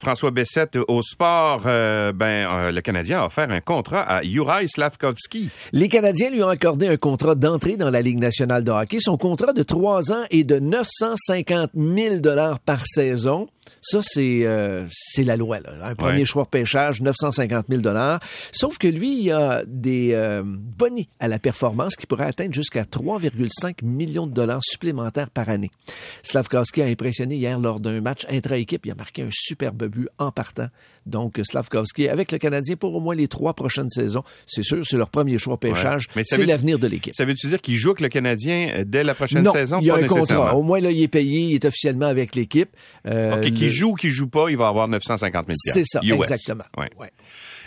François Bessette au sport, euh, ben euh, le Canadien a offert un contrat à Juraj Slavkovski. Les Canadiens lui ont accordé un contrat d'entrée dans la Ligue nationale de hockey. Son contrat de trois ans est de 950 000 dollars par saison. Ça, c'est euh, c'est la loi. Là. Un premier Ouais. choix de pêchage, 950 000 dollars. Sauf que lui, il a des euh, bonnets à la performance qui pourraient atteindre jusqu'à 3,5 millions de dollars supplémentaires par année. Slavkovski a impressionné hier lors d'un match intra-équipe. Il a marqué un superbe but en partant. Donc, Slavkovski avec le Canadien pour au moins les trois prochaines saisons. C'est sûr, c'est leur premier choix de pêchage. Ouais. C'est l'avenir de l'équipe. Ça veut-tu dire qu'il joue avec le Canadien euh, dès la prochaine non, saison? il y a Pas un contrat. Au moins, là, il est payé, il est officiellement avec l'équipe. Euh, qui joue ou qui joue pas, il va avoir 950 000 C'est ça, US. exactement. Ouais. Ouais.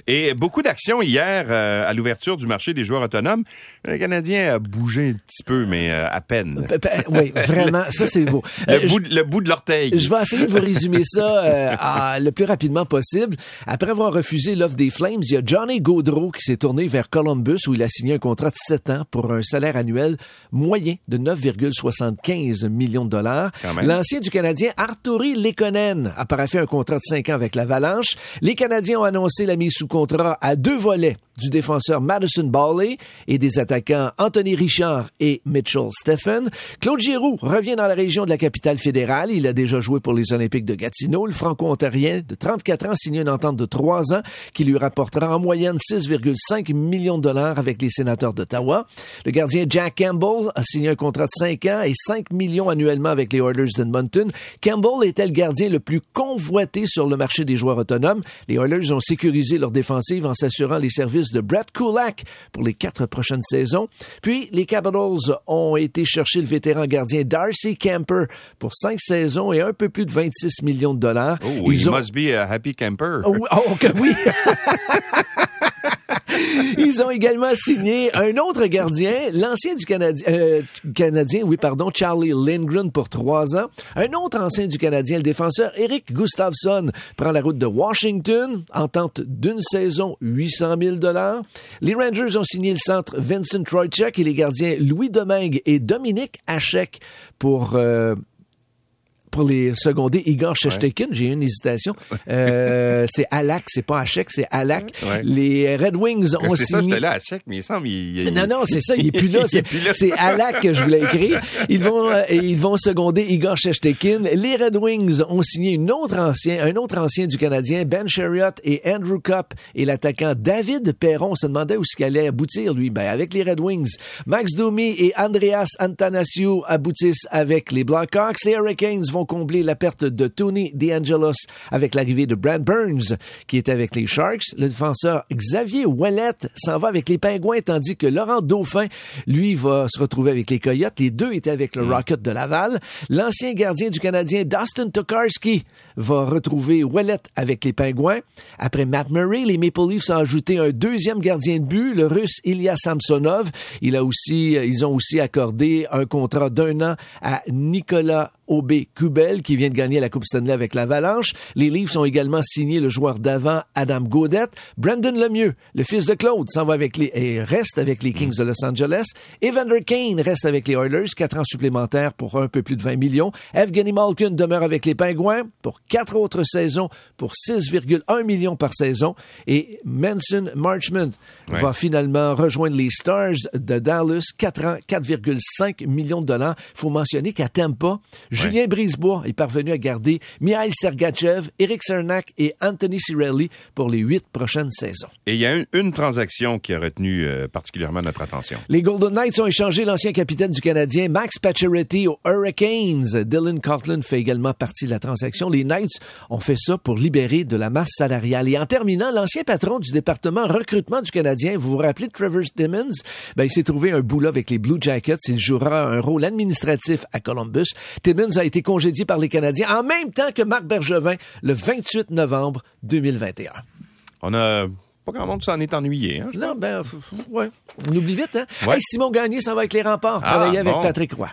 Et beaucoup d'actions hier euh, à l'ouverture du marché des joueurs autonomes. Le Canadien a bougé un petit peu, mais euh, à peine. Pe- pe- Oui, vraiment, ça c'est beau. Le, Euh, bout, de- le bout de l'orteil. Je vais essayer de vous résumer ça à- le plus rapidement possible. Après avoir refusé l'offre des Flames, il y a Johnny Gaudreau qui s'est tourné vers Columbus où il a signé un contrat de 7 ans pour un salaire annuel moyen de 9,75 millions de dollars. L'ancien du Canadien Arturi Lekonen a paraffé un contrat de 5 ans avec l'Avalanche. Les Canadiens ont annoncé la mise sous contrat à deux volets du défenseur Madison Bawley et des attaquants Anthony Richard et Mitchell Stephen. Claude Giroux revient dans la région de la capitale fédérale. Il a déjà joué pour les Olympiques de Gatineau. Le franco-ontarien de 34 ans signe une entente de 3 ans qui lui rapportera en moyenne 6,5 millions de dollars avec les sénateurs d'Ottawa. Le gardien Jack Campbell a signé un contrat de 5 ans et 5 millions annuellement avec les Oilers d'Edmonton. Campbell était le gardien le plus convoité sur le marché des joueurs autonomes. Les Oilers ont sécurisé leur défensive en s'assurant les services de Brett Kulak pour les quatre prochaines saisons. Puis, les Capitals ont été chercher le vétéran gardien Darcy Camper pour 5 saisons et un peu plus de 26 millions de dollars. Oh, he must be a happy camper. Oh, oh, que oui. Ils ont également signé un autre gardien, l'ancien du Canadien, euh, Canadien, oui, pardon, Charlie Lindgren pour trois ans. Un autre ancien du Canadien, le défenseur Eric Gustafsson, prend la route de Washington, entente d'une saison, 800 000 dollars. Les Rangers ont signé le centre Vincent Trocheck et les gardiens Louis Domingue et Dominique Hachek pour euh, pour les seconder Igor Shestekin, j'ai eu une hésitation. Euh, c'est Alak, c'est pas Hachek, c'est Alak. Ouais. Les Red Wings ont C'est ça, signé. j'étais là à check, mais il semble il, il- Non, non, c'est ça, il est plus là. C'est, Alak que je voulais écrire. Ils vont, euh, ils vont seconder Igor Shestekin. Les Red Wings ont signé une autre ancien, un autre ancien du Canadien, Ben Sherriott et Andrew Cup et l'attaquant David Perron. On se demandait où ce qu'il allait aboutir, lui. Ben, avec les Red Wings. Max Domi et Andreas Antanasiou aboutissent avec les Blackhawks. Les Hurricanes vont combler la perte de Tony DeAngelos avec l'arrivée de Brad Burns, qui était avec les Sharks. Le défenseur Xavier Ouellet s'en va avec les Pingouins, tandis que Laurent Dauphin, lui, va se retrouver avec les Coyotes. Les deux étaient avec le Rocket de Laval. L'ancien gardien du Canadien, Dustin Tokarski, va retrouver Ouellet avec les Pingouins. Après Matt Murray, les Maple Leafs ont ajouté un deuxième gardien de but, le Russe Ilya Samsonov. Il a aussi, ils ont aussi accordé un contrat d'un an à Nicolas Aubé Kubel, qui vient de gagner la Coupe Stanley avec l'Avalanche. Les Leafs ont également signé le joueur d'avant Adam Gaudette. Brandon Lemieux, le fils de Claude, s'en va avec les, et reste avec les Kings de Los Angeles. Evander Kane reste avec les Oilers, quatre ans supplémentaires pour un peu plus de 20 millions. Evgeny Malkin demeure avec les Pingouins pour quatre autres saisons pour 6,1 millions par saison. Et Manson Marchment Ouais. va finalement rejoindre les Stars de Dallas, 4 ans, 4,5 millions de dollars. faut mentionner qu'à Tampa, Julien Brisebois est parvenu à garder Mihail Sergachev, Eric Cernak et Anthony Cirelli pour les huit prochaines saisons. Et il y a une, une transaction qui a retenu euh, particulièrement notre attention. Les Golden Knights ont échangé l'ancien capitaine du Canadien Max Pacioretty aux Hurricanes. Dylan Coughlin fait également partie de la transaction. Les Knights ont fait ça pour libérer de la masse salariale. Et en terminant, l'ancien patron du département recrutement du Canadien, vous vous rappelez de Trevor Timmons? Ben, il s'est trouvé un boulot avec les Blue Jackets. Il jouera un rôle administratif à Columbus. Timmons a été congédié par les Canadiens en même temps que Marc Bergevin le 28 novembre 2021. On a pas grand monde s'en est ennuyé. Hein, Non, ben, ouais. On oublie vite, hein? Ouais. Hey, Simon Gagné s'en va avec les remparts, Ah, travailler avec. Patrick Roy.